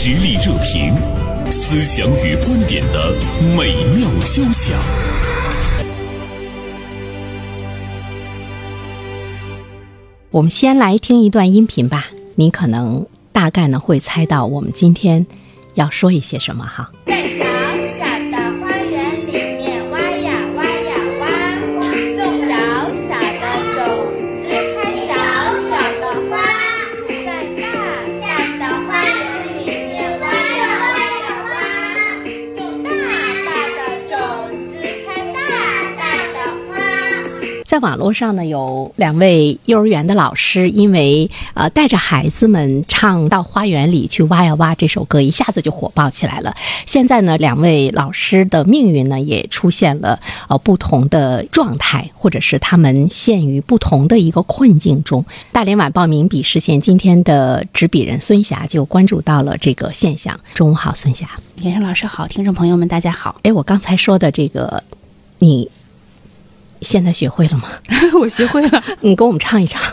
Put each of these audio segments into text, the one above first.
实力热评，思想与观点的美妙交响。我们先来听一段音频吧，你可能大概呢会猜到我们今天要说一些什么哈。在网络上呢，有两位幼儿园的老师，因为呃带着孩子们唱到花园里去挖呀挖这首歌，一下子就火爆起来了。现在呢，两位老师的命运呢也出现了呃不同的状态，或者是他们陷于不同的一个困境中。大连晚报名笔视线今天的执笔人孙霞就关注到了这个现象。中午好，孙霞。袁生老师好，听众朋友们大家好。哎，我刚才说的这个，你现在学会了吗？我学会了，你给我们唱一唱。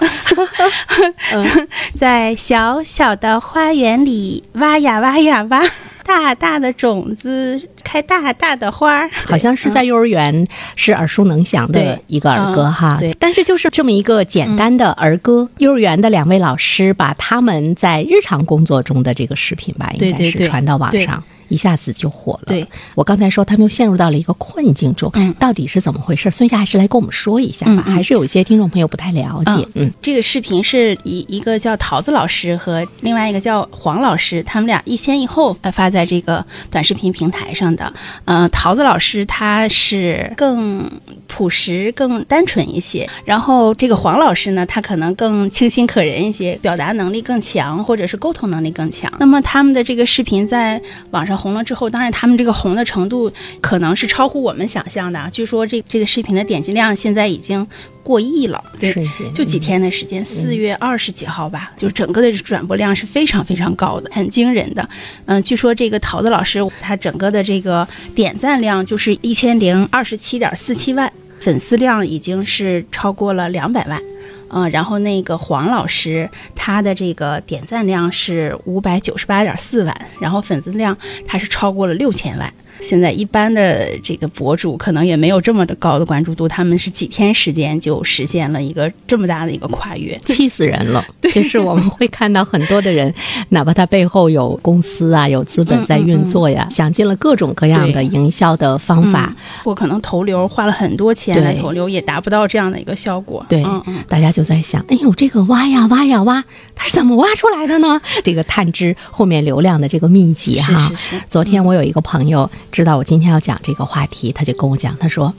在小小的花园里挖呀挖呀挖，大大的种子开大大的花儿。好像是在幼儿园是耳熟能详的一个儿歌嗯哈，对但是就是这么一个简单的儿歌，幼儿园的两位老师把他们在日常工作中的这个视频吧，应该是传到网对上。一下子就火了。对，我刚才说他们又陷入到了一个困境中，嗯到底是怎么回事？孙霞还是来跟我们说一下吧，嗯嗯还是有一些听众朋友不太了解。嗯这个视频是一一个叫桃子老师和另外一个叫黄老师，他们俩一先一后呃发在这个短视频平台上的。呃，桃子老师他是更朴实、更单纯一些，然后这个黄老师呢，他可能更清新可人一些，表达能力更强，或者是沟通能力更强。那么他们的这个视频在网上红了之后，当然他们这个红的程度可能是超乎我们想象的啊。据说这这个视频的点击量现在已经过亿了，对。就几天的时间，四月二十几号吧，就整个的转播量是非常非常高的，很惊人的。嗯，据说这个桃子老师他整个的这个点赞量就是一千零二十七点四七万，粉丝量已经是超过了两百万。嗯，然后那个黄老师他的这个点赞量是五百九十八点四万，然后粉丝量他是超过了六千万。现在一般的这个博主可能也没有这么的高的关注度，他们是几天时间就实现了一个这么大的一个跨越。气死人了！就是我们会看到很多的人，哪怕他背后有公司啊、有资本在运作呀，想尽了各种各样的营销的方法。我可能投流花了很多钱来投流，也达不到这样的一个效果。对，大家就在想，哎呦，这个挖呀挖呀挖，它是怎么挖出来的呢？这个探知后面流量的这个秘籍哈。是是是昨天我有一个朋友知道我今天要讲这个话题，他就跟我讲，他说。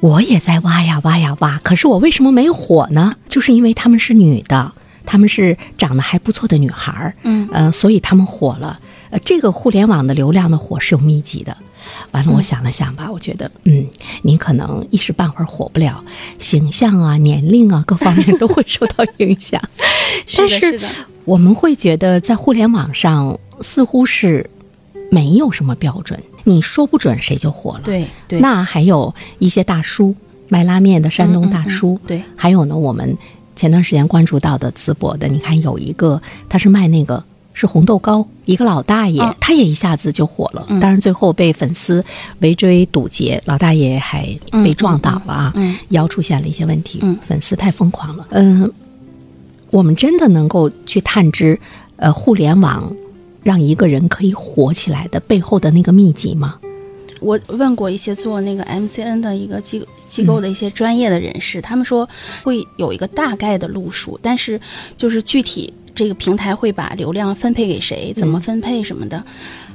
我也在挖呀挖呀挖，可是我为什么没火呢？就是因为她们是女的，她们是长得还不错的女孩儿，嗯呃，所以她们火了。呃，这个互联网的流量的火是有密集的。完了，我想了想吧，我觉得，嗯，你可能一时半会儿火不了，形象啊、年龄啊各方面都会受到影响。但是我们会觉得在互联网上似乎是没有什么标准，你说不准谁就火了。，对对。那还有一些大叔卖拉面的山东大叔，嗯嗯嗯对还有呢，我们前段时间关注到的淄博的，你看有一个他是卖那个。是红豆糕，一个老大爷，哦他也一下子就火了。嗯当然最后被粉丝围追堵截，老大爷还被撞倒了啊，嗯腰出现了一些问题。嗯粉丝太疯狂了。嗯、我们真的能够去探知，呃，互联网让一个人可以火起来的背后的那个秘籍吗？我问过一些做那个 MCN 的一个机机构的一些专业的人士，他们说会有一个大概的路数，但是就是具体这个平台会把流量分配给谁，怎么分配什么的。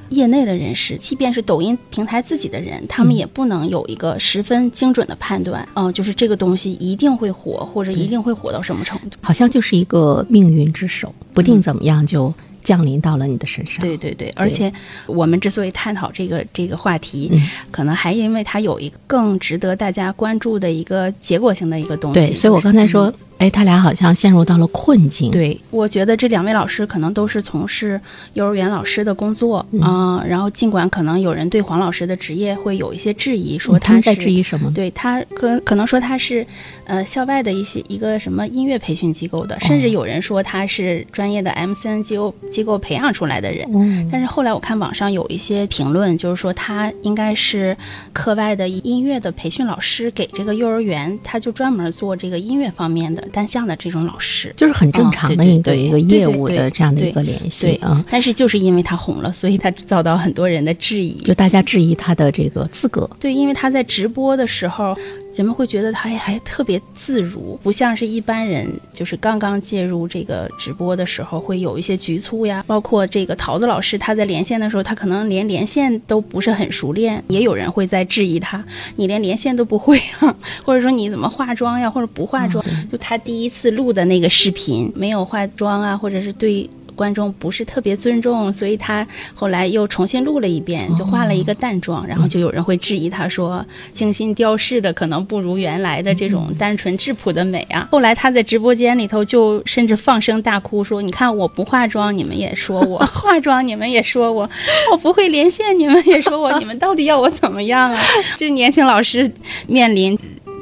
业内的人士，即便是抖音平台自己的人，他们也不能有一个十分精准的判断。嗯、就是这个东西一定会火，或者一定会火到什么程度。好像就是一个命运之手，不定怎么样就降临到了你的身上。对对对，而且我们之所以探讨这个这个话题，嗯可能还因为它有一个更值得大家关注的一个结果性的一个东西。对，所以我刚才说，嗯哎，他俩好像陷入到了困境。，对，我觉得这两位老师可能都是从事幼儿园老师的工作啊、然后尽管可能有人对黄老师的职业会有一些质疑，说嗯他们在是质疑什么？对他可可能说他是，呃，校外的一些一个什么音乐培训机构的，甚至有人说他是专业的 MCN 机构机构培养出来的人。哦，但是后来我看网上有一些评论，就是说他应该是课外的音乐的培训老师，给这个幼儿园，他就专门做这个音乐方面的单向的这种老师。就是很正常的一个一个业务的这样的一个联系对啊。但是就是因为他红了，所以他遭到很多人的质疑。就大家质疑他的这个资格，对，因为他在直播的时候，人们会觉得他还还特别自如，不像是一般人，就是刚刚介入这个直播的时候会有一些局促呀。包括这个桃子老师，他在连线的时候，他可能连连线都不是很熟练，也有人会在质疑他，你连连线都不会啊，或者说你怎么化妆呀，或者不化妆？就他第一次录的那个视频没有化妆啊，或者是对。观众不是特别尊重，所以他后来又重新录了一遍，就化了一个淡妆，然后就有人会质疑他说，精心雕饰的可能不如原来的这种单纯质朴的美啊。后来他在直播间里头就甚至放声大哭说：“你看我不化妆，你们也说我；化妆，你们也说我；我不会连线，你们也说我。你们到底要我怎么样啊？” 这年轻老师面临。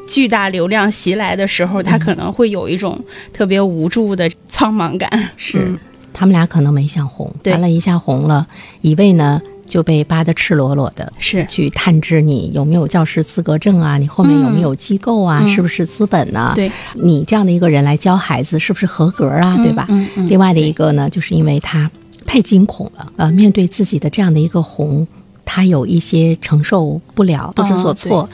巨大流量袭来的时候，他可能会有一种特别无助的苍茫感。是、嗯他们俩可能没想红，对。完了一下红了，一位呢就被扒得赤裸裸的。是。去探知你有没有教师资格证啊，你后面有没有机构啊，嗯。是不是资本呢、对，你这样的一个人来教孩子是不是合格啊，对吧？嗯嗯。另外的一个呢，就是因为他太惊恐了，呃，面对自己的这样的一个红，他有一些承受不了，不知所措，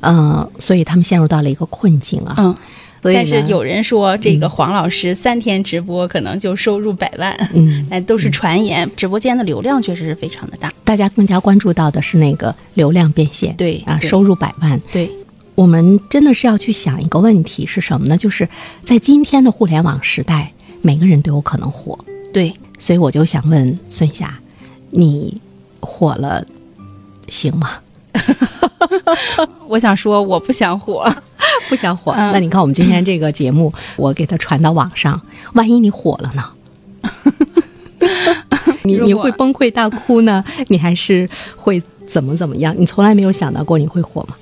呃，所以他们陷入到了一个困境啊。但是有人说，这个黄老师三天直播可能就收入百万，嗯，哎，都是传言。直播间的流量确实是非常的大。大家更加关注到的是那个流量变现，啊，对啊收入百万。对，我们真的是要去想一个问题是什么呢？就是在今天的互联网时代，每个人都有可能火。对，所以我就想问孙霞，你火了行吗？我想说，我不想火。不想火，嗯那你看我们今天这个节目，我给它传到网上，万一你火了呢？你你会崩溃大哭呢？你还是会怎么怎么样？你从来没有想到过你会火吗？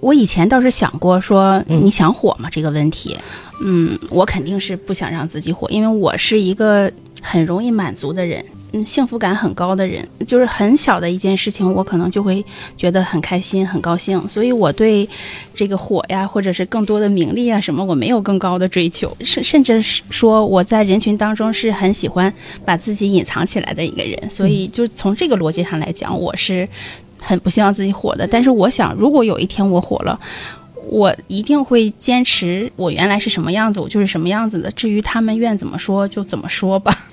我以前倒是想过说，嗯你想火吗？这个问题，嗯，我肯定是不想让自己火，因为我是一个很容易满足的人，嗯，幸福感很高的人，就是很小的一件事情，我可能就会觉得很开心、很高兴，所以我对这个火呀，或者是更多的名利啊什么，我没有更高的追求，甚甚至是说我在人群当中是很喜欢把自己隐藏起来的一个人，所以就从这个逻辑上来讲，我是很不希望自己火的。但是我想，如果有一天我火了，我一定会坚持我原来是什么样子，我就是什么样子的。至于他们愿怎么说就怎么说吧。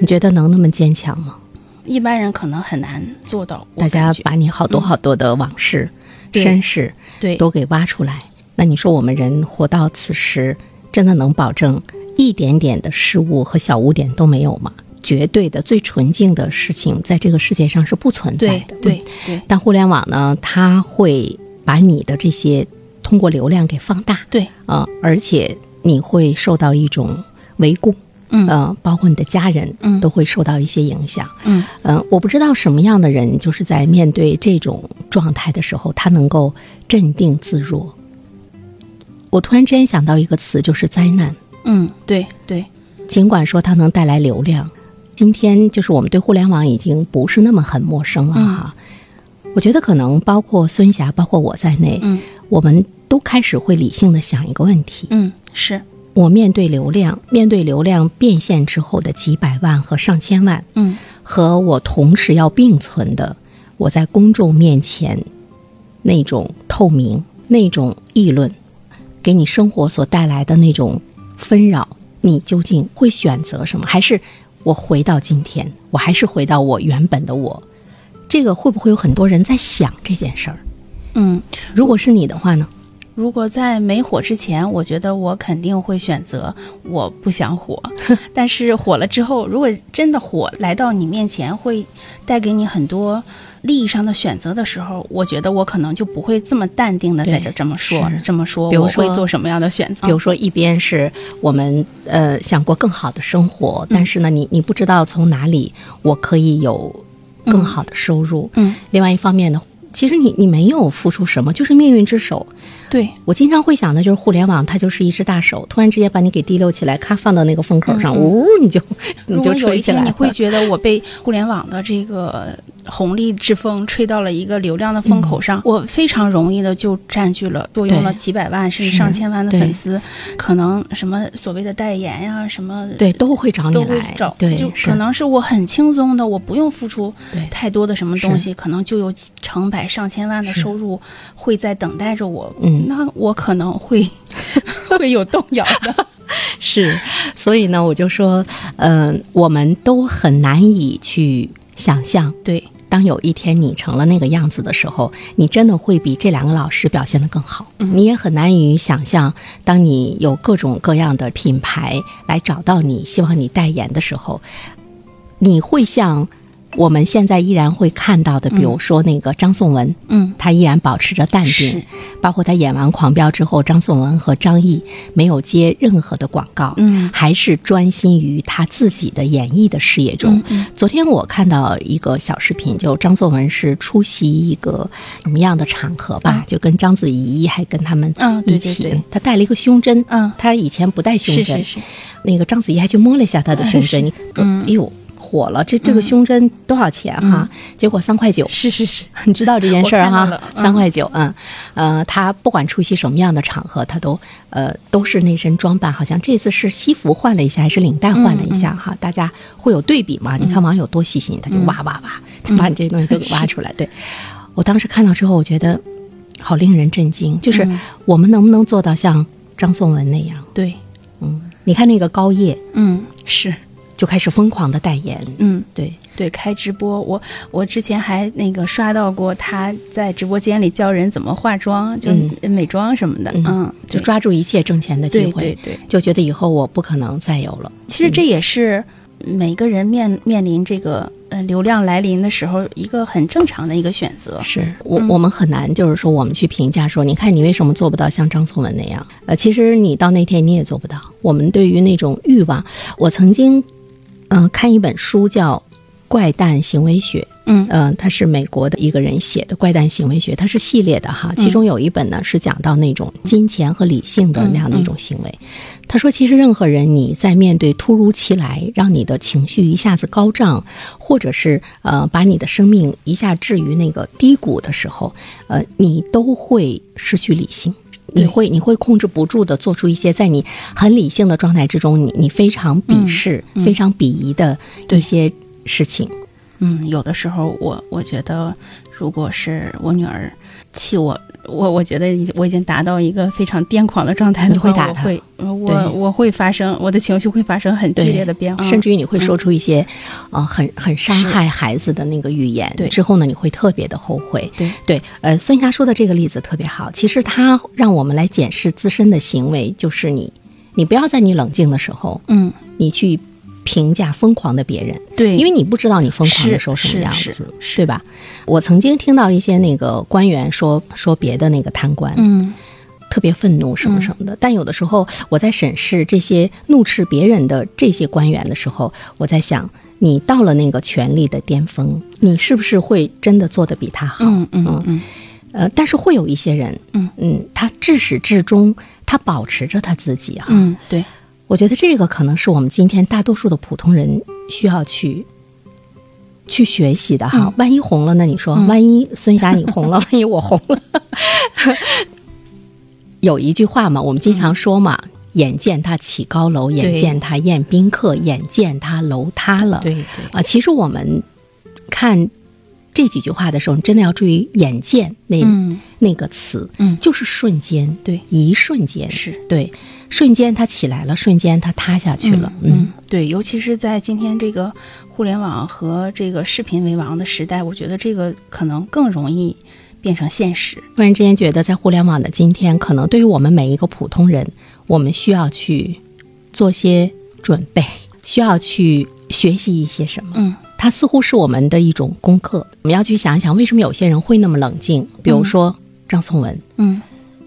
你觉得能那么坚强吗？一般人可能很难做到。大家把你好多好多的往事、对。身世对。都给挖出来，那你说我们人活到此时，真的能保证一点点的失误和小污点都没有吗？绝对的最纯净的事情，在这个世界上是不存在对的。对但互联网呢，它会把你的这些通过流量给放大，对，啊、而且你会受到一种围攻，嗯呃，包括你的家人，嗯都会受到一些影响。嗯嗯，我不知道什么样的人，就是在面对这种状态的时候，他能够镇定自若。我突然之间想到一个词，就是灾难。嗯，对对尽管说它能带来流量，今天就是我们对互联网已经不是那么很陌生了哈。我觉得可能包括孙霞，包括我在内，嗯我们都开始会理性的想一个问题：嗯是我面对流量，面对流量变现之后的几百万和上千万，嗯和我同时要并存的，我在公众面前那种透明、那种议论，给你生活所带来的那种纷扰，你究竟会选择什么？还是我回到今天，我还是回到我原本的我？这个会不会有很多人在想这件事儿？嗯。如果是你的话呢？如果在没火之前，我觉得我肯定会选择我不想火。但是火了之后，如果真的火来到你面前，会带给你很多利益上的选择的时候，我觉得我可能就不会这么淡定的在这这么说这么说，比如说我会做什么样的选择？比如说，一边是我们呃想过更好的生活，但是呢，你你不知道从哪里我可以有更好的收入。嗯，另外一方面呢，其实你你没有付出什么，就是命运之手。对，我经常会想的就是互联网，它就是一只大手，突然之间把你给提溜起来，咔放到那个风口上，呜，你就 你就有一吹起来了。天你会觉得我被互联网的这个红利之风吹到了一个流量的风口上，我非常容易的就占据了，坐拥了几百万甚至上千万的粉丝，可能什么所谓的代言呀，什么对都会找你来，找，对，就可能是我很轻松的，我不用付出太多的什么东西，可能就有成百上千万的收入会在等待着我。嗯那我可能会 会有动摇的。是，所以呢，我就说，嗯、我们都很难以去想象，对，当有一天你成了那个样子的时候，你真的会比这两个老师表现得更好。你也很难以想象，当你有各种各样的品牌来找到你，希望你代言的时候，你会像我们现在依然会看到的，比如说那个张颂文，嗯，他依然保持着淡定，包括他演完《狂飙》之后，张颂文和张译没有接任何的广告，嗯。还是专心于他自己的演艺的事业中。嗯。嗯昨天我看到一个小视频，就张颂文是出席一个什么样的场合吧，嗯。就跟章子怡还跟他们嗯一起，对。对对他带了一个胸针，嗯。他以前不戴胸针，是是是，那个章子怡还去摸了一下他的胸针，你嗯。哎呦。火了，这这个胸针多少钱哈？结果三块九，是是是，你知道这件事儿哈？三块九，嗯，呃，他不管出席什么样的场合，他都呃都是那身装扮，好像这次是西服换了一下，还是领带换了一嗯下哈？大家会有对比嘛？你看网友多细心，他就挖挖挖，就把你这些东西都给挖出来。对。我当时看到之后，我觉得好令人震惊，就是嗯。我们能不能做到像张颂文那样？对，嗯，你看那个高叶嗯是，就开始疯狂的代言，嗯。对，对，开直播，我我之前还那个刷到过他在直播间里教人怎么化妆，就嗯美妆什么的，嗯嗯，就抓住一切挣钱的机对会，对对。就觉得以后我不可能再有了。其实这也是每个人面面临这个呃流量来临的时候一个很正常的一个选择。是我、嗯我们很难，就是说我们去评价说，你看你为什么做不到像张颂文那样？呃，其实你到那天你也做不到。我们对于那种欲望，我曾经嗯、呃看一本书叫《怪诞行为学》，嗯嗯，他是美国的一个人写的《怪诞行为学》，它是系列的哈，其中有一本呢是讲到那种金钱和理性的那样的一种行为。他说，其实任何人你在面对突如其来让你的情绪一下子高涨，或者是呃把你的生命一下置于那个低谷的时候，呃，你都会失去理性。你会你会控制不住的做出一些在你很理性的状态之中，你你非常鄙视、非常鄙夷的一些事情。嗯，有的时候我我觉得，如果是我女儿气我，我我觉得我已经达到一个非常癫狂的状态的话，你会打她我会呃我我会发生我的情绪会发生很剧烈的变化，甚至于你会说出一些，呃，很很伤害孩子的那个语言。对之后呢，你会特别的后悔。对对，呃，孙霞说的这个例子特别好。其实他让我们来检视自身的行为，就是你，你不要在你冷静的时候，嗯，你去评价疯狂的别人，对，因为你不知道你疯狂的时候什么样子，对吧？我曾经听到一些那个官员说说别的那个贪官，嗯特别愤怒什么什么的。但有的时候我在审视这些怒斥别人的这些官员的时候，我在想，你到了那个权力的巅峰，你是不是会真的做得比他好？嗯嗯嗯呃，但是会有一些人，嗯嗯，他至始至终他保持着他自己哈。嗯，对，我觉得这个可能是我们今天大多数的普通人需要去。去学习的哈，嗯万一红了呢？你说，嗯万一孙霞你红了，万一我红了，有一句话嘛，我们经常说嘛，眼见他起高楼，眼见他宴宾客，眼见他楼塌了。对对，啊，其实我们看这几句话的时候，你真的要注意“眼见”那、嗯。那个词，嗯。就是瞬间，对，一瞬间，是。对，瞬间它起来了，瞬间它塌下去了，嗯，嗯。对，尤其是在今天这个互联网和这个视频为王的时代，我觉得这个可能更容易变成现实。突然之间觉得，在互联网的今天，可能对于我们每一个普通人，我们需要去做些准备，需要去学习一些什么。嗯，它似乎是我们的一种功课。我们要去想一想，为什么有些人会那么冷静？比如说张颂文。嗯，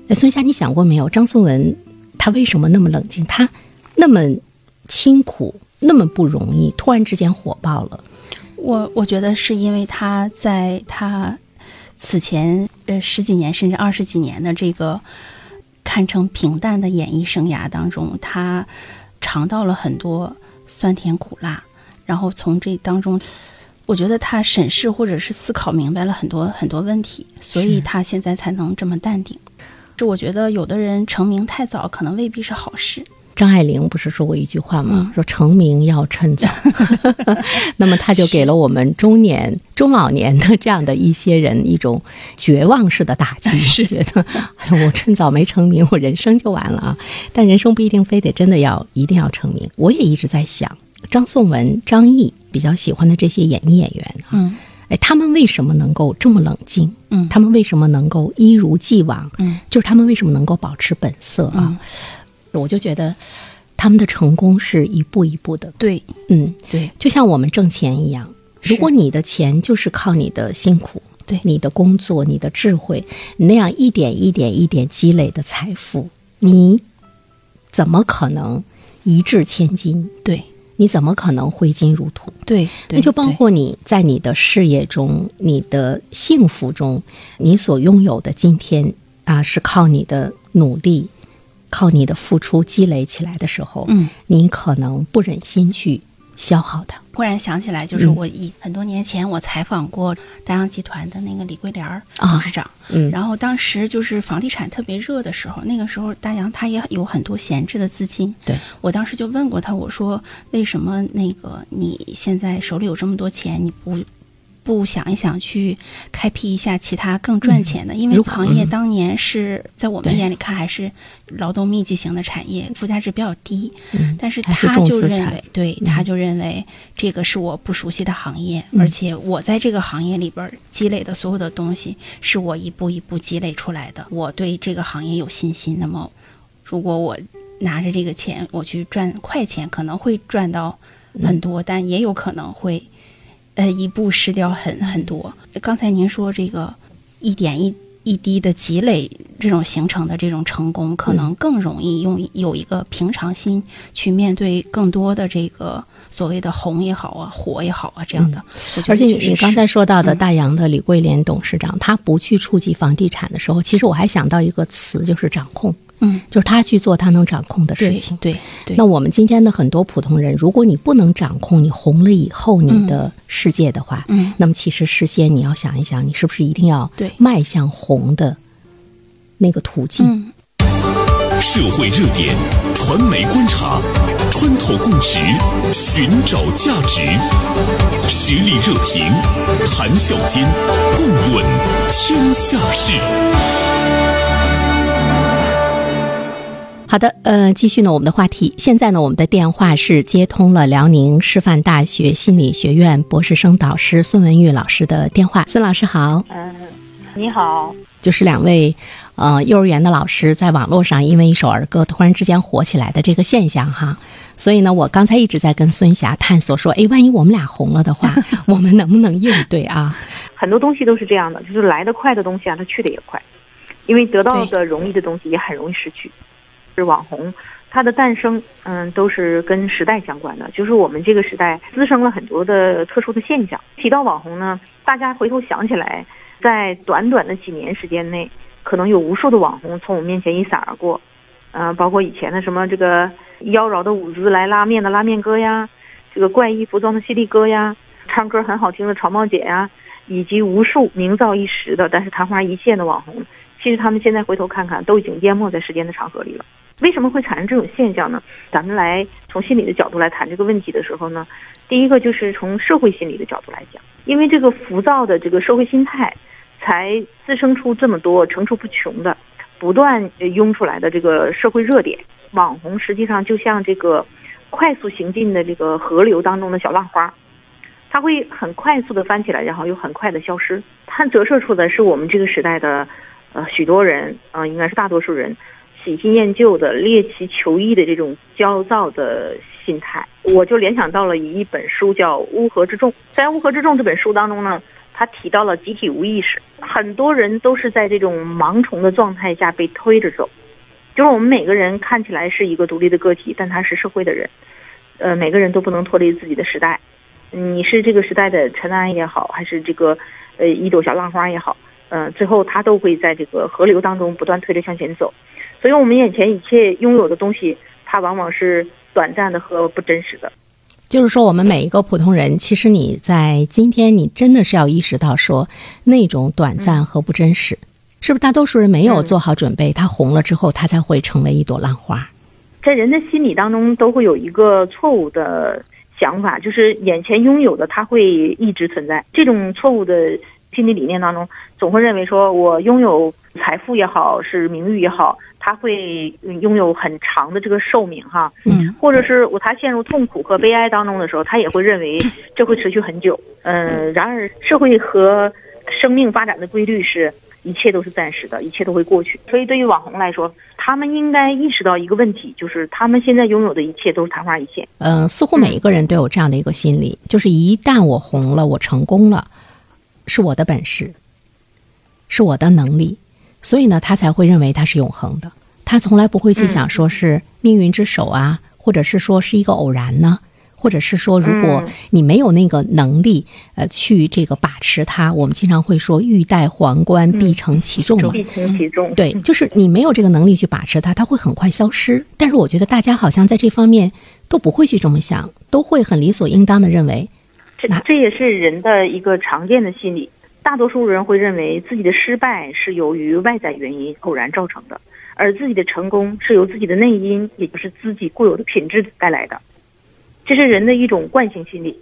哎孙霞，你想过没有？张颂文他为什么那么冷静？他那么清苦，那么不容易，突然之间火爆了。我我觉得是因为他在他此前呃十几年甚至二十几年的这个堪称平淡的演艺生涯当中，他尝到了很多酸甜苦辣，然后从这当中，我觉得他审视或者是思考明白了很多很多问题，所以他现在才能这么淡定。这我觉得有的人成名太早，可能未必是好事。张爱玲不是说过一句话吗？嗯说成名要趁早。那么他就给了我们中年、中老年的这样的一些人一种绝望式的打击，觉得哎呦，我趁早没成名，我人生就完了啊！但人生不一定非得真的要一定要成名。我也一直在想，张颂文、张译比较喜欢的这些演艺演员啊，嗯。哎，他们为什么能够这么冷静？嗯。他们为什么能够一如既往？嗯，就是他们为什么能够保持本色啊？嗯。我就觉得他们的成功是一步一步的，对。嗯，对。就像我们挣钱一样，如果你的钱就是靠你的辛苦，对。你的工作、你的智慧，你那样一点一点一点积累的财富，你怎么可能一掷千金？对你怎么可能挥金如土？对，对那就包括你在你的事业中、你的幸福中，你所拥有的今天啊，是靠你的努力、靠你的付出积累起来的时候，嗯，你可能不忍心去消耗它。忽然想起来，就是嗯。我以很多年前我采访过大洋集团的那个李桂莲儿啊董事长，嗯。然后当时就是房地产特别热的时候，那个时候大洋他也有很多闲置的资金，对。我当时就问过他，我说为什么那个你现在手里有这么多钱，你不？不想一想去开辟一下其他更赚钱的，因为行业嗯当年是在我们眼里看还是劳动密集型的产业，附加值比较低。嗯但是他就认为，对，嗯他就认为这个是我不熟悉的行业，嗯而且我在这个行业里边积累的所有的东西，是我一步一步积累出来的。我对这个行业有信心。那么，如果我拿着这个钱，我去赚快钱，可能会赚到很多，但也有可能会，呃，一步失掉很很多。刚才您说这个一点一。一滴的积累，这种形成的这种成功，可能更容易用有一个平常心去面对更多的这个所谓的红也好啊，火也好啊这样的。而且你刚才说到的嗯大洋的李桂莲董事长，他不去触及房地产的时候，其实我还想到一个词，就是掌控，嗯，就是他去做他能掌控的事情。对对，那我们今天的很多普通人，如果你不能掌控你红了以后你的世界的话，嗯那么其实事先你要想一想，你是不是一定要对迈向红的那个途径？嗯社会热点，传媒观察，穿透共识，寻找价值，实力热评，谈笑间，共论天下事。好的，呃，继续呢我们的话题。现在呢，我们的电话是接通了辽宁师范大学心理学院博士生导师孙文玉老师的电话。孙老师好，嗯，你好，就是两位呃幼儿园的老师在网络上因为一首儿歌突然之间火起来的这个现象哈。所以呢，我刚才一直在跟孙霞探索说，哎，万一我们俩红了的话，我们能不能应对啊？很多东西都是这样的，就是来得快的东西啊，它去的也快，因为得到的容易的东西也很容易失去。是网红，它的诞生，嗯，都是跟时代相关的。就是我们这个时代滋生了很多的特殊的现象。提到网红呢，大家回头想起来，在短短的几年时间内，可能有无数的网红从我们面前一闪而过。嗯、包括以前的什么这个妖娆的舞姿来拉面的拉面哥呀，这个怪异服装的犀利哥呀，唱歌很好听的草帽姐呀，以及无数名噪一时的但是昙花一现的网红，其实他们现在回头看看，都已经淹没在时间的长河里了。为什么会产生这种现象呢？咱们来从心理的角度来谈这个问题的时候呢，第一个就是从社会心理的角度来讲，因为这个浮躁的这个社会心态，才滋生出这么多层出不穷的、不断涌出来的这个社会热点。网红实际上就像这个快速行进的这个河流当中的小浪花，它会很快速的翻起来，然后又很快的消失。它折射出的是我们这个时代的，呃，许多人，呃，应该是大多数人，喜新厌旧的、猎奇求异的这种焦躁的心态。我就联想到了一本书，叫《乌合之众》。在《乌合之众》这本书当中呢，他提到了集体无意识，很多人都是在这种盲从的状态下被推着走。就是我们每个人看起来是一个独立的个体，但他是社会的人，呃，每个人都不能脱离自己的时代。你是这个时代的尘埃也好，还是这个呃一朵小浪花也好，嗯，最后它都会在这个河流当中不断推着向前走。所以，我们眼前一切拥有的东西，它往往是短暂的和不真实的。就是说，我们每一个普通人，其实你在今天，你真的是要意识到说，那种短暂和不真实，是不是？大多数人没有做好准备，他红了之后，他才会成为一朵浪花。在人的心理当中，都会有一个错误的。想法就是眼前拥有的，它会一直存在。这种错误的心理理念当中，总会认为说我拥有财富也好，是名誉也好，他会拥有很长的这个寿命哈。嗯。或者是我他陷入痛苦和悲哀当中的时候，他也会认为 这会持续很久。嗯。然而，社会和生命发展的规律是。一切都是暂时的，一切都会过去。所以，对于网红来说，他们应该意识到一个问题，就是他们现在拥有的一切都是昙花一现。嗯，似乎每一个人都有这样的一个心理，就是一旦我红了，我成功了，是我的本事，是我的能力，所以呢，他才会认为它是永恒的。他从来不会去想说是命运之手啊，或者是说是一个偶然呢。或者是说，如果你没有那个能力，呃，去这个把持它，我们经常会说“欲戴皇冠，必承其重”嘛。必承其重。对，就是你没有这个能力去把持它，它会很快消失。但是我觉得大家好像在这方面都不会去这么想，都会很理所应当的认为，这这也是人的一个常见的心理。大多数人会认为自己的失败是由于外在原因偶然造成的，而自己的成功是由自己的内因，也就是自己固有的品质带来的。这是人的一种惯性心理，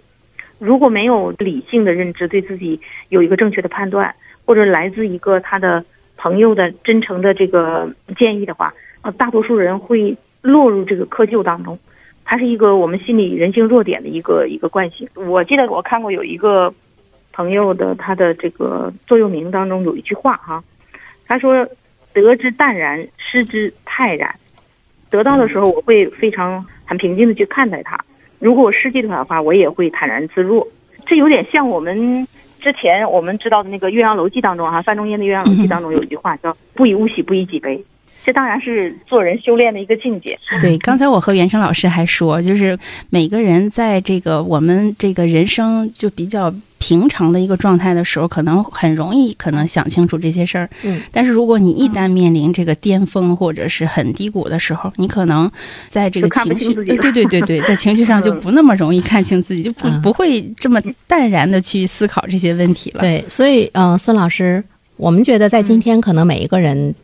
如果没有理性的认知，对自己有一个正确的判断，或者来自一个他的朋友的真诚的这个建议的话，呃，大多数人会落入这个窠臼当中。它是一个我们心理人性弱点的一个一个惯性。我记得我看过有一个朋友的他的这个座右铭当中有一句话哈，他说：“得之淡然，失之泰然。”得到的时候，我会非常很平静的去看待它。如果我失去它的话，我也会坦然自若。这有点像我们之前我们知道的那个《岳阳楼记》当中哈，范仲淹的《岳阳楼记》当中有一句话叫“不以物喜，不以己悲”。这当然是做人修炼的一个境界。对，刚才我和袁生老师还说，就是每个人在这个我们这个人生就比较平常的一个状态的时候，可能很容易可能想清楚这些事儿。嗯。但是如果你一旦面临这个巅峰或者是很低谷的时候，你可能在这个情绪，对对对对，在情绪上就不那么容易看清自己，就不不会这么淡然的去思考这些问题了。对，所以嗯，孙老师，我们觉得在今天可能每一个人。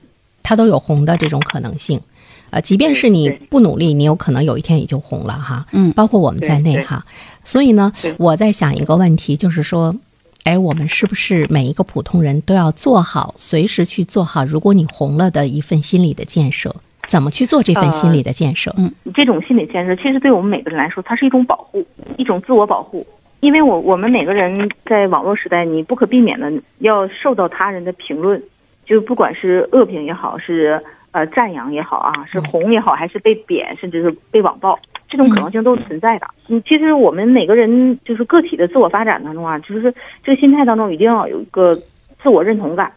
它都有红的这种可能性，呃，即便是你不努力，你有可能有一天也就红了哈。嗯，包括我们在内哈。所以呢，我在想一个问题，就是说，哎，我们是不是每一个普通人都要做好，随时去做好，如果你红了的一份心理的建设？怎么去做这份心理的建设？嗯，这种心理建设其实对我们每个人来说，它是一种保护，一种自我保护。因为我我们每个人在网络时代，你不可避免的要受到他人的评论。就不管是恶评也好，是呃赞扬也好啊，是红也好，还是被贬，甚至是被网暴，这种可能性都是存在的。嗯，其实我们每个人就是个体的自我发展当中啊，就是这个心态当中一定要有一个自我认同感，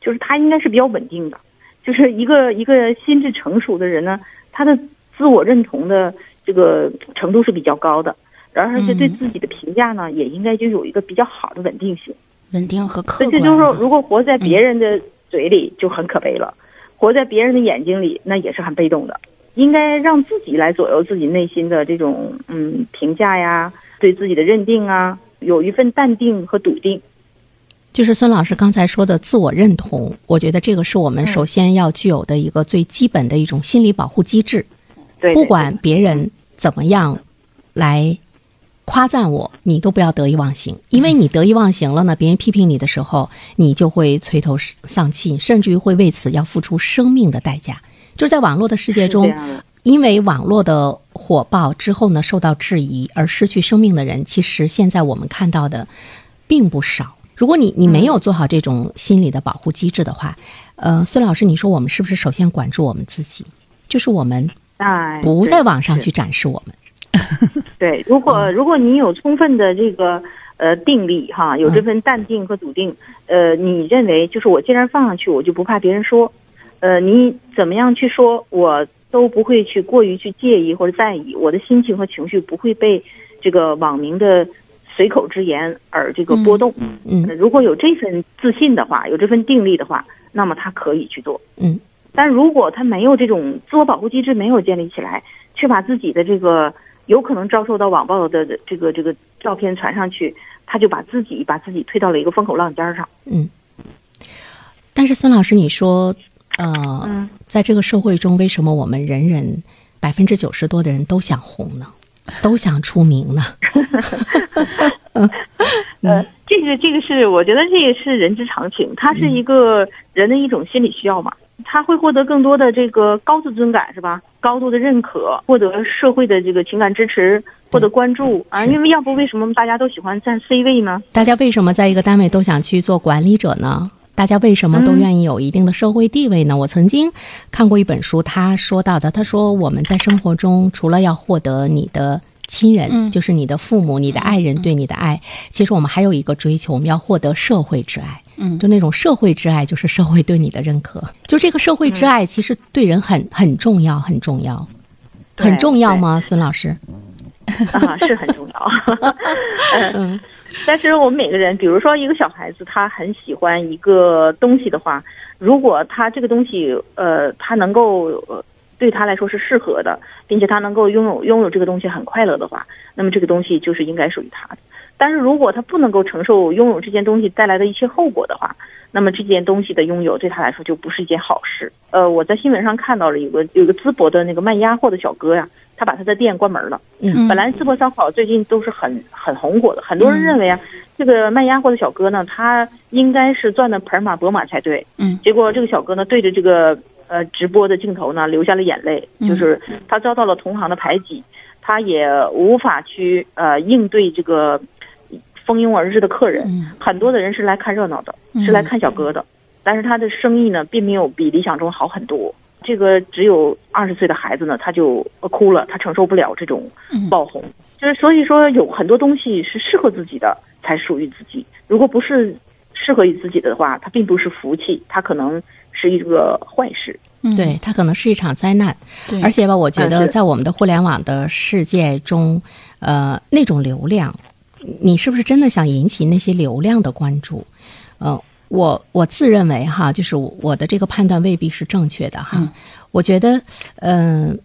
就是他应该是比较稳定的。就是一个一个心智成熟的人呢，他的自我认同的这个程度是比较高的，然后而且对自己的评价呢，也应该就有一个比较好的稳定性。稳定和客观。这就是说，如果活在别人的。嘴里就很可悲了，活在别人的眼睛里，那也是很被动的。应该让自己来左右自己内心的这种嗯评价呀，对自己的认定啊，有一份淡定和笃定。就是孙老师刚才说的自我认同，我觉得这个是我们首先要具有的一个最基本的一种心理保护机制。对，不管别人怎么样来。夸赞我，你都不要得意忘形，因为你得意忘形了呢，别人批评你的时候，你就会垂头丧气，甚至于会为此要付出生命的代价。就是在网络的世界中，因为网络的火爆之后呢，受到质疑而失去生命的人，其实现在我们看到的并不少。如果你你没有做好这种心理的保护机制的话，呃，孙老师，你说我们是不是首先管住我们自己？就是我们哎，不在网上去展示我们。对，如果如果你有充分的这个呃定力哈，有这份淡定和笃定，呃，你认为就是我既然放上去，我就不怕别人说，呃，你怎么样去说，我都不会去过于去介意或者在意，我的心情和情绪不会被这个网民的随口之言而这个波动。嗯呃如果有这份自信的话，有这份定力的话，那么他可以去做。嗯，但如果他没有这种自我保护机制没有建立起来，却把自己的这个有可能遭受到网暴的这个这个照片传上去，他就把自己把自己推到了一个风口浪尖上。嗯。但是孙老师，你说，呃，嗯在这个社会中，为什么我们人人百分之九十多的人都想红呢？都想出名呢？呃，这个这个是我觉得这也是人之常情，它是一个人的一种心理需要嘛。他会获得更多的这个高自尊感，是吧？高度的认可，获得社会的这个情感支持，获得关注啊。因为要不为什么大家都喜欢占 C 位呢？大家为什么在一个单位都想去做管理者呢？大家为什么都愿意有一定的社会地位呢？我曾经看过一本书，他说到的，他说我们在生活中除了要获得你的亲人，嗯就是你的父母、你的爱人对你的爱，其实我们还有一个追求，我们要获得社会之爱。嗯就那种社会之爱，就是社会对你的认可。就这个社会之爱，其实对人很很重要，很重要，很重要吗？孙老师？啊，是很重要。嗯，但是我们每个人，比如说一个小孩子，他很喜欢一个东西的话，如果他这个东西，呃，他能够呃对他来说是适合的，并且他能够拥有拥有这个东西很快乐的话，那么这个东西就是应该属于他的。但是如果他不能够承受拥有这件东西带来的一切后果的话，那么这件东西的拥有对他来说就不是一件好事。呃，我在新闻上看到了有个有个淄博的那个卖鸭货的小哥呀，他把他的店关门了。嗯本来淄博烧烤最近都是很很红火的，很多人认为啊，这个卖鸭货的小哥呢，他应该是赚的盆满钵满才对。嗯结果这个小哥呢，对着这个呃直播的镜头呢，流下了眼泪，嗯就是他遭到了同行的排挤，他也无法去呃应对这个蜂拥而至的客人。嗯很多的人是来看热闹的，嗯是来看小哥的，但是他的生意呢，并没有比理想中好很多。这个只有二十岁的孩子呢，他就呃哭了，他承受不了这种嗯爆红。就是所以说，有很多东西是适合自己的，才属于自己。如果不是适合于自己的话，它并不是福气，它可能是一个坏事。嗯对，它可能是一场灾难。对，而且吧，我觉得在我们的互联网的世界中，呃，那种流量，你是不是真的想引起那些流量的关注？呃，我我自认为哈，就是我的这个判断未必是正确的哈。嗯我觉得，嗯、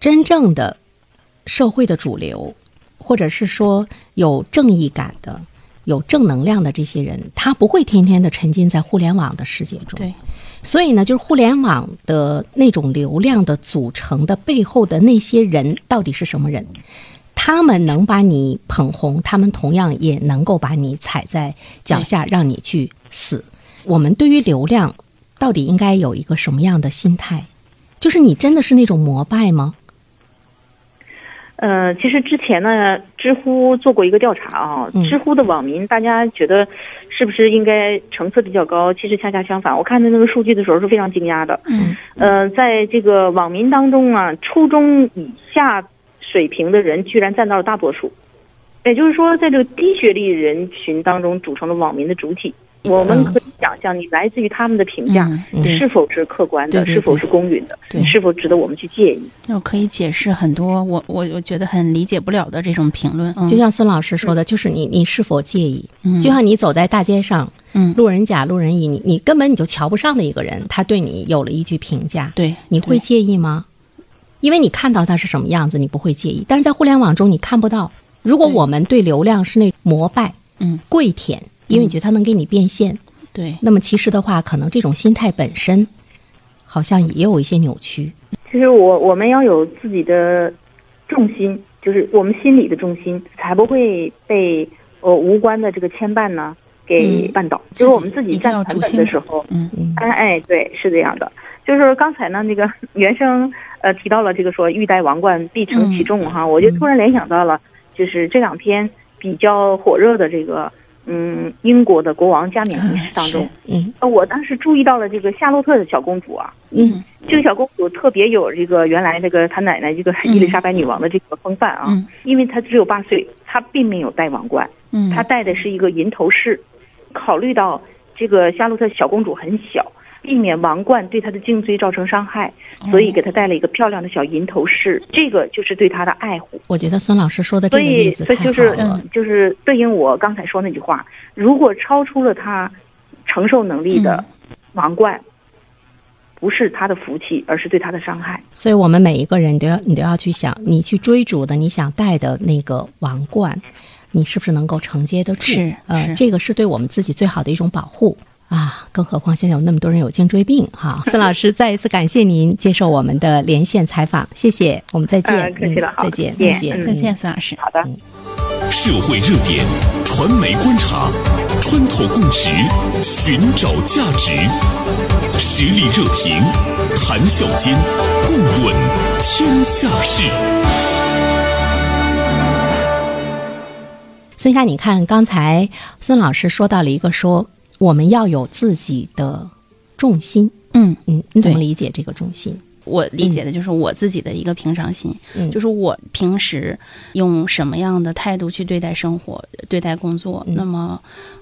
真正的社会的主流，或者是说有正义感的、有正能量的这些人，他不会天天的沉浸在互联网的世界中。对，所以呢，就是互联网的那种流量的组成的背后的那些人到底是什么人？他们能把你捧红，他们同样也能够把你踩在脚下，让你去死。我们对于流量到底应该有一个什么样的心态？就是你真的是那种膜拜吗？呃，其实之前呢，知乎做过一个调查啊，嗯知乎的网民大家觉得是不是应该层次比较高？其实恰恰相反，我看到那个数据的时候是非常惊讶的。嗯呃，在这个网民当中啊，初中以下水平的人居然占到了大多数，也就是说，在这个低学历人群当中组成了网民的主体。我们可以想象，你来自于他们的评价、嗯是否是客观的，对对是否是公允的，对是否值得我们去介意？那可以解释很多我我我觉得很理解不了的这种评论。嗯，就像孙老师说的，就是你你是否介意？嗯就像你走在大街上，嗯路人甲、路人乙，你你根本你就瞧不上的一个人，他对你有了一句评价，对，你会介意吗？因为你看到他是什么样子，你不会介意。但是在互联网中，你看不到。如果我们对流量是那膜拜、嗯跪舔，因为你觉得他能给你变现，对。那么其实的话，可能这种心态本身好像也有一些扭曲。其实我我们要有自己的重心，就是我们心里的重心，才不会被呃无关的这个牵绊呢给嗯。绊倒。就是我们自己站成本主心的时候，嗯。嗯。哎哎，对，是这样的。就是刚才呢，那个原生呃提到了这个说欲戴王冠必承其重哈，我就突然联想到了，就是这两天比较火热的这个嗯英国的国王加冕仪式当中，嗯。呃我当时注意到了这个夏洛特的小公主啊，嗯。这个小公主特别有这个原来那个她奶奶这个伊丽莎白女王的这个风范啊，嗯。因为她只有八岁，她并没有戴王冠，嗯。她戴的是一个银头饰。考虑到这个夏洛特小公主很小，避免王冠对他的颈椎造成伤害，所以给他戴了一个漂亮的小银头饰，这个就是对他的爱护。我觉得孙老师说的这，个意思太所以就是。就是对应我刚才说那句话，如果超出了他承受能力的王冠，不是他的福气，而是对他的伤害。所以我们每一个人都要你都要去想，你去追逐的你想戴的那个王冠，你是不是能够承接得住？是呃，是这个是对我们自己最好的一种保护。啊，更何况现在有那么多人有颈椎病哈。孙老师，再一次感谢您接受我们的连线采访，谢谢，我们再见，嗯客气了好嗯再见，再见再见，嗯再见，孙老师。好的。社会热点，传媒观察，穿透共识，寻找价值，实力热评，谈笑间，共论天下事。孙夏，你看刚才孙老师说到了一个说我们要有自己的重心，嗯，嗯，你怎么理解这个重心？我理解的就是我自己的一个平常心，嗯。就是我平时用什么样的态度去对待生活、对待工作，嗯。那么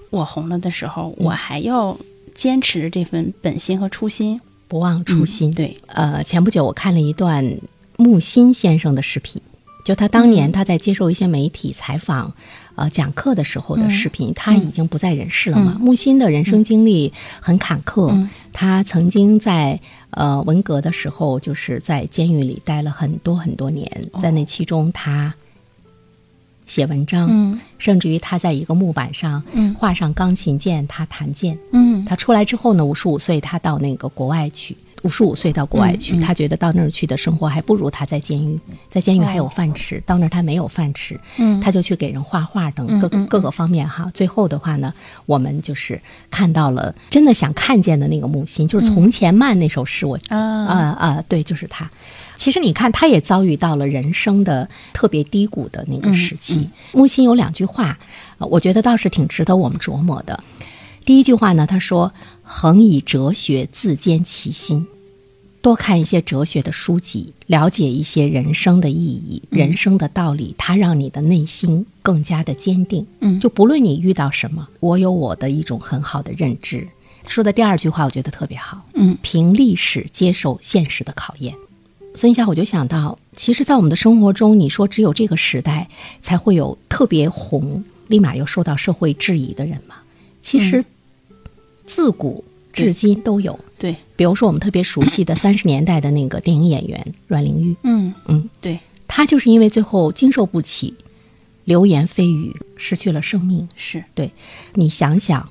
我红了的时候，我还要坚持这份本心和初心。不忘初心。嗯对，呃，前不久我看了一段木心先生的视频，就他当嗯。年他在接受一些媒体采访、呃讲课的时候的视频，他已经不在人世了嘛。嗯木心的人生经历很坎坷，嗯他曾经在呃文革的时候，就是在监狱里待了很多很多年，在那其中他写文章，嗯甚至于他在一个木板上嗯画上钢琴键，他弹键。嗯他出来之后呢，五十五岁，他到那个国外去。五十五岁到国外去，嗯嗯他觉得到那儿去的生活还不如他在监狱，在监狱还有饭吃，到那儿他没有饭吃，嗯他就去给人画画等各各个方面哈。最后的话呢，我们就是看到了真的想看见的那个木心，就是《从前慢》那首诗，我啊啊啊，对，就是他。其实你看，他也遭遇到了人生的特别低谷的那个时期。木心有两句话，呃我觉得倒是挺值得我们琢磨的。第一句话呢，他说：“恒以哲学自坚其心。”多看一些哲学的书籍，了解一些人生的意义、人生的道理，它让你的内心更加的坚定。嗯就不论你遇到什么，我有我的一种很好的认知。说的第二句话，我觉得特别好。嗯凭历史接受现实的考验。孙一下我就想到，其实，在我们的生活中，你说只有这个时代才会有特别红，立马又受到社会质疑的人吗？其实，自古至今都有。对，比如说，我们特别熟悉的 三十年代的那个电影演员阮玲玉，嗯嗯，对，她就是因为最后经受不起流言蜚语，失去了生命。是。对，你想想，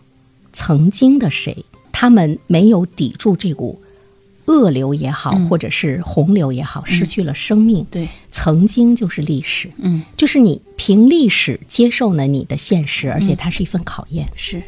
曾经的谁，他们没有抵住这股恶流也好，嗯。或者是洪流也好，失去了生命。对，曾经就是历史，嗯。就是你凭历史接受了你的现实，而且嗯。它是一份考验。是，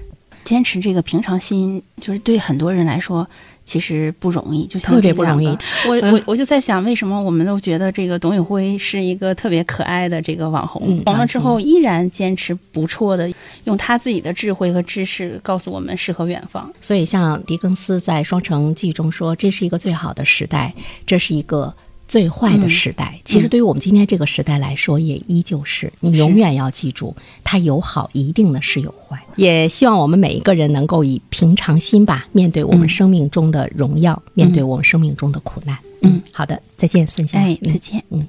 坚持这个平常心，就是对很多人来说。其实不容易，就像特别不容易我我我就在想，为什么我们都觉得这个董宇辉是一个特别可爱的这个网红，嗯红了之后依然坚持不错的用他自己的智慧和知识告诉我们诗和远方。所以，像狄更斯在《双城记》中说：“这是一个最好的时代，这是一个最坏的时代。其实，对于我们今天这个时代来说，也依旧是你永远要记住，它有好，一定的是有坏。也希望我们每一个人能够以平常心吧，面对我们生命中的荣耀，面对我们生命中的苦难。嗯，好的，再见，孙霞。哎，嗯再见。嗯